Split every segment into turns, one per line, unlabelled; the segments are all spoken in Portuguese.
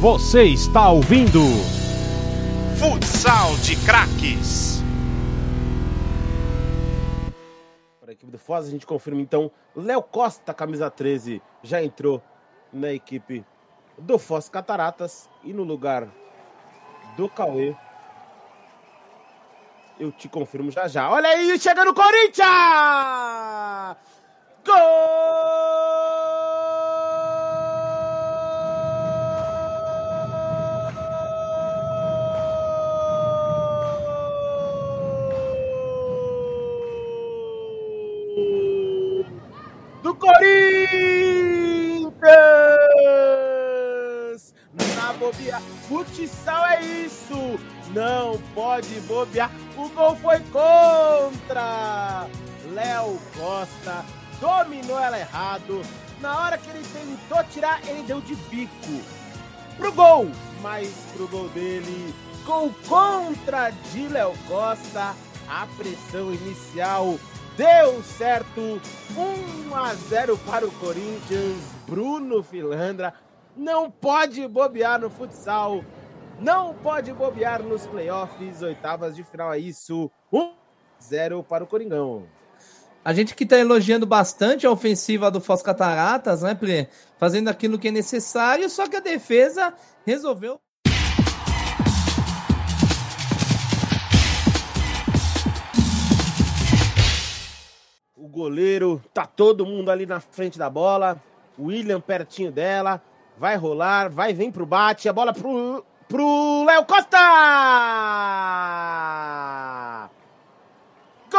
Você está ouvindo Futsal de Craques.
Para a equipe do Foz, a gente confirma então. Léo Costa, camisa 13, já entrou na equipe do Foz Cataratas e no lugar do Cauê. Eu te confirmo já já. Olha aí, chegando o Corinthians! Gol! Do Corinthians! Na bobear. Futsal é isso! Não pode bobear. O gol foi contra! Léo Costa dominou ela errado. Na hora que ele tentou tirar, ele deu de bico pro gol, mas pro gol dele, gol contra de Léo Costa. A pressão inicial deu certo. 1 a 0 para o Corinthians. Bruno Filandra não pode bobear no futsal. Não pode bobear nos playoffs, oitavas de final é isso. 1 a 0 para o Coringão.
A gente que está elogiando bastante a ofensiva do Foz Cataratas, né, Ple? Fazendo aquilo que é necessário, só que a defesa resolveu.
O goleiro, tá todo mundo ali na frente da bola. William pertinho dela. Vai rolar, vai vir pro bate. A bola pro, pro Léo Costa! Gol!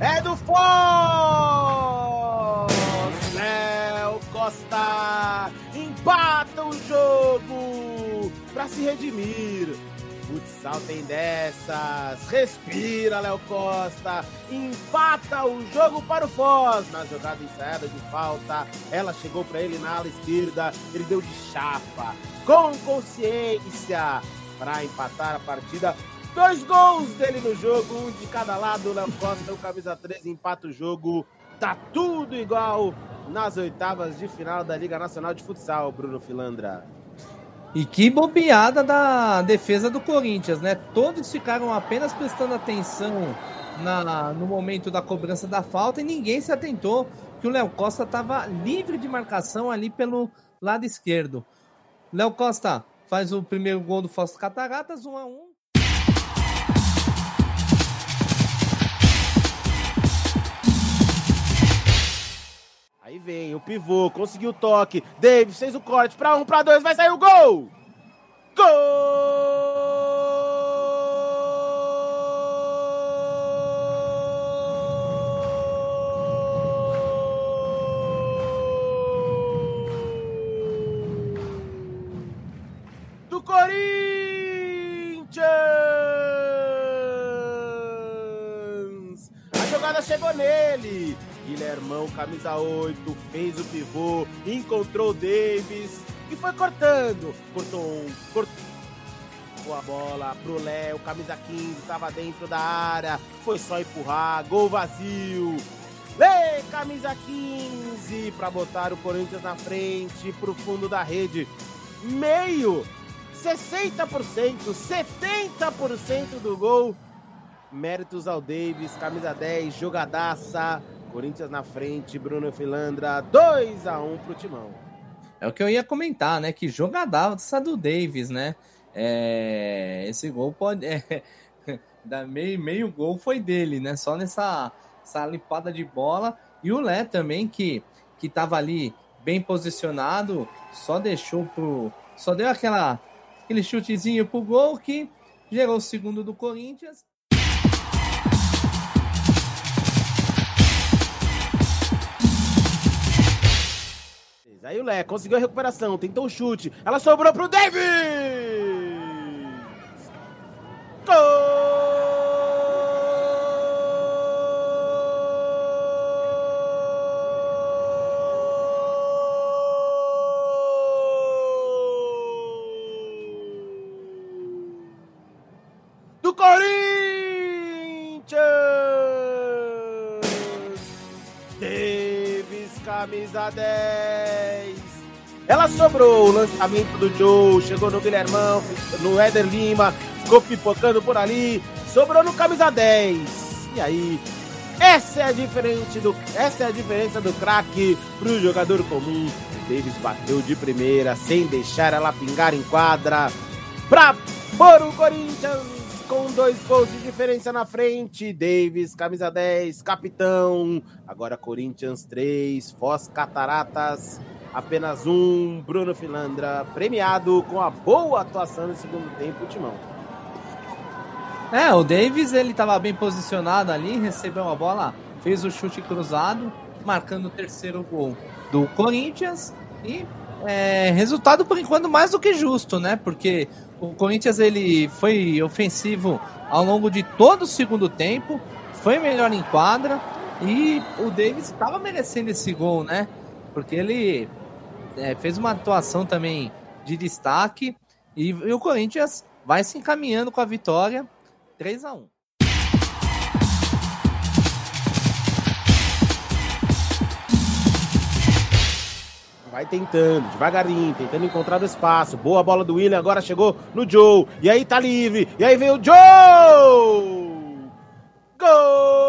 É do Foz! Para se redimir. Futsal tem dessas. Respira, Léo Costa. Empata o jogo para o Foz. Na jogada ensaiada de falta, ela chegou para ele na ala esquerda. Ele deu de chapa, com consciência, para empatar a partida. Dois gols dele no jogo, um de cada lado. Léo Costa, o camisa 13, empata o jogo. Tá tudo igual nas oitavas de final da Liga Nacional de Futsal, Bruno Filandra.
E que bobeada da defesa do Corinthians, né? Todos ficaram apenas prestando atenção na, no momento da cobrança da falta e ninguém se atentou que o Léo Costa estava livre de marcação ali pelo lado esquerdo. Léo Costa faz o primeiro gol do Foz Cataratas, 1 a 1
vem o pivô, conseguiu o toque. Davis fez o corte para um, para dois, vai sair o gol! Gol! Do Corinthians! A jogada chegou nele. Guilhermão, camisa 8, fez o pivô, encontrou o Davis e foi cortando. Cortou um, cortou a bola pro Léo, camisa 15, estava dentro da área, foi só empurrar, gol vazio. Lê, camisa 15, para botar o Corinthians na frente, pro fundo da rede. Meio, 60%, 70% do gol. Méritos ao Davis, camisa 10, jogadaça. Corinthians na frente, Bruno Filandra, 2 a 1 pro Timão.
É o que eu ia comentar, né? Que jogadaça do Davis, né? É... Esse gol pode. É... Da meio, meio gol foi dele, né? Só nessa essa limpada de bola. E o Lé também, que, que tava ali bem posicionado, só deixou pro. Só deu aquela, aquele chutezinho pro gol que gerou o segundo do Corinthians.
Aí o Lé conseguiu a recuperação, tentou o chute. Ela sobrou pro Davis! Gol! Camisa 10. Ela sobrou o lançamento do Joe, chegou no Guilhermão, no Éder Lima, ficou pipocando por ali, sobrou no camisa 10. E aí, essa é a diferença do, essa é a diferença do craque pro jogador comum. Davis bateu de primeira, sem deixar ela pingar em quadra, pra pôr o Corinthians com dois gols de diferença na frente. Davis, camisa 10, capitão. Agora Corinthians 3, Foz Cataratas apenas um. Bruno Filandra premiado com a boa atuação no segundo tempo, Timão.
É, o Davis ele estava bem posicionado ali, recebeu a bola, fez o chute cruzado, marcando o terceiro gol do Corinthians e é, resultado por enquanto mais do que justo, né? Porque o Corinthians ele foi ofensivo ao longo de todo o segundo tempo, foi melhor em quadra e o Davis estava merecendo esse gol, né? Porque ele é, fez uma atuação também de destaque e, e o Corinthians vai se encaminhando com a vitória 3 a 1
Vai tentando, devagarinho, tentando encontrar o espaço. Boa bola do William, agora chegou no Joe. E aí tá livre. E aí veio o Joe! Gol!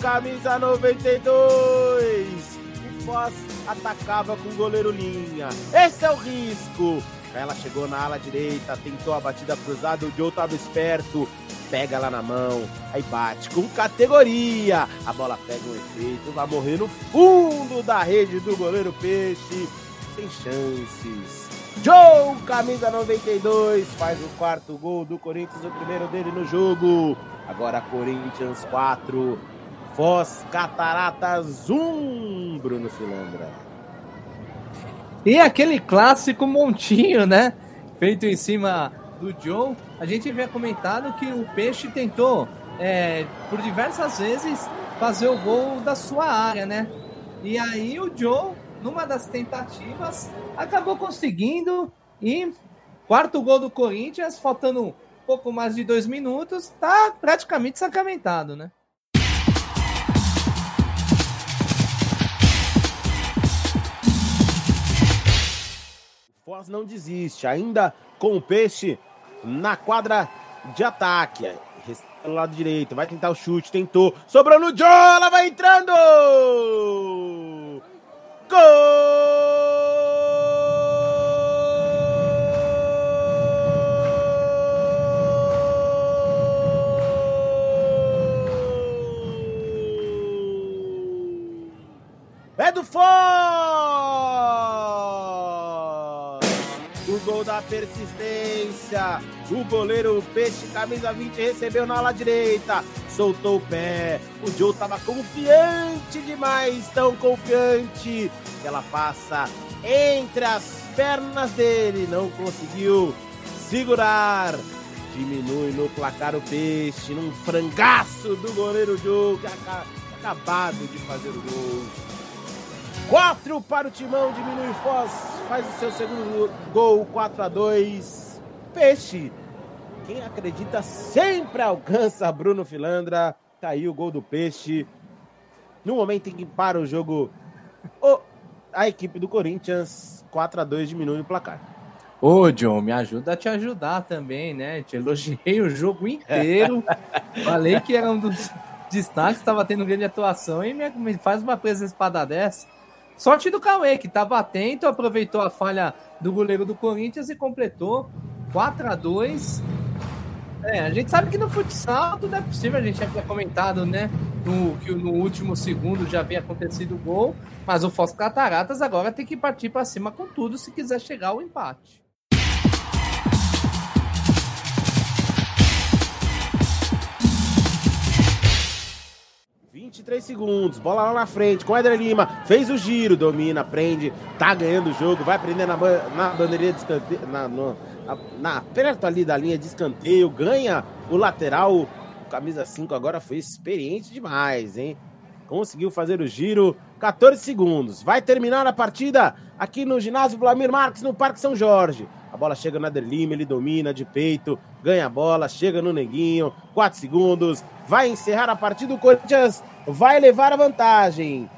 Camisa 92. E Foz atacava com o goleiro Linha. Esse é o risco. Ela chegou na ala direita, tentou a batida cruzada, o Joe tava esperto. Pega lá na mão, aí bate com categoria. A bola pega um efeito, vai morrer no fundo da rede do goleiro Peixe. Sem chances. Joe, camisa 92, faz o quarto gol do Corinthians, o primeiro dele no jogo. Agora Corinthians 4, Foz Cataratas 1, Bruno Filandra.
E aquele clássico montinho, né? Feito em cima do Joe. A gente havia comentado que o Peixe tentou, é, por diversas vezes, fazer o gol da sua área, né? E aí o Joe, numa das tentativas, acabou conseguindo. E quarto gol do Corinthians, faltando pouco mais de dois minutos, tá praticamente sacramentado, né?
Foz não desiste, ainda com o peixe na quadra de ataque. Pelo lado direito, vai tentar o chute, tentou, sobrou no Joe, ela vai entrando! Gol! Foz! o gol da persistência. O goleiro Peixe, camisa 20, recebeu na ala direita, soltou o pé. O Joe estava confiante demais, tão confiante, ela passa entre as pernas dele, não conseguiu segurar. Diminui no placar o Peixe, num frangaço do goleiro Joe, que acabado de fazer o gol. 4 para o Timão, diminui Foz, faz o seu segundo gol, 4 a 2. Peixe, quem acredita sempre alcança Bruno Filandra. Tá aí o gol do Peixe. No momento em que para o jogo, o, a equipe do Corinthians, 4 a 2 diminui o placar.
Ô, John, me ajuda a te ajudar também, né? Te elogiei o jogo inteiro. Falei que era um dos destaques, estava tendo grande atuação e me faz uma presa espada dessa. Sorte do Cauê, que estava atento, aproveitou a falha do goleiro do Corinthians e completou 4 a 2 é, a gente sabe que no futsal tudo é possível, a gente já havia comentado, né? No, que no último segundo já havia acontecido o gol, mas o Foz Cataratas agora tem que partir para cima com tudo se quiser chegar ao empate.
23 segundos, bola lá na frente, com Eder Lima, fez o giro, domina, prende, tá ganhando o jogo, vai prender na, na bandeirinha de escanteio, na, no, na, perto ali da linha de escanteio, ganha o lateral. O camisa 5 agora foi experiente demais, hein? Conseguiu fazer o giro, 14 segundos. Vai terminar a partida aqui no ginásio Vladimir Marques, no Parque São Jorge. A bola chega no Ader Lima, ele domina de peito, ganha a bola, chega no Neguinho, 4 segundos. Vai encerrar a partida, o Corinthians vai levar a vantagem.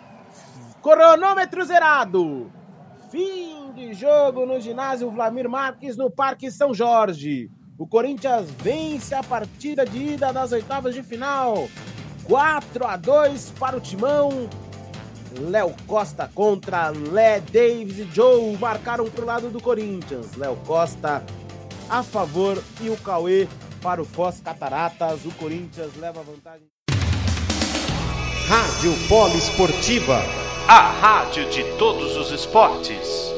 Cronômetro zerado. Fim de jogo no ginásio Vladimir Marques, no Parque São Jorge. O Corinthians vence a partida de ida das oitavas de final. 4 a 2 para o Timão. Léo Costa contra Lé Davis e Joe marcaram para o lado do Corinthians. Léo Costa a favor e o Cauê para o Foz Cataratas. O Corinthians leva vantagem.
Rádio Polo Esportiva, a rádio de todos os esportes.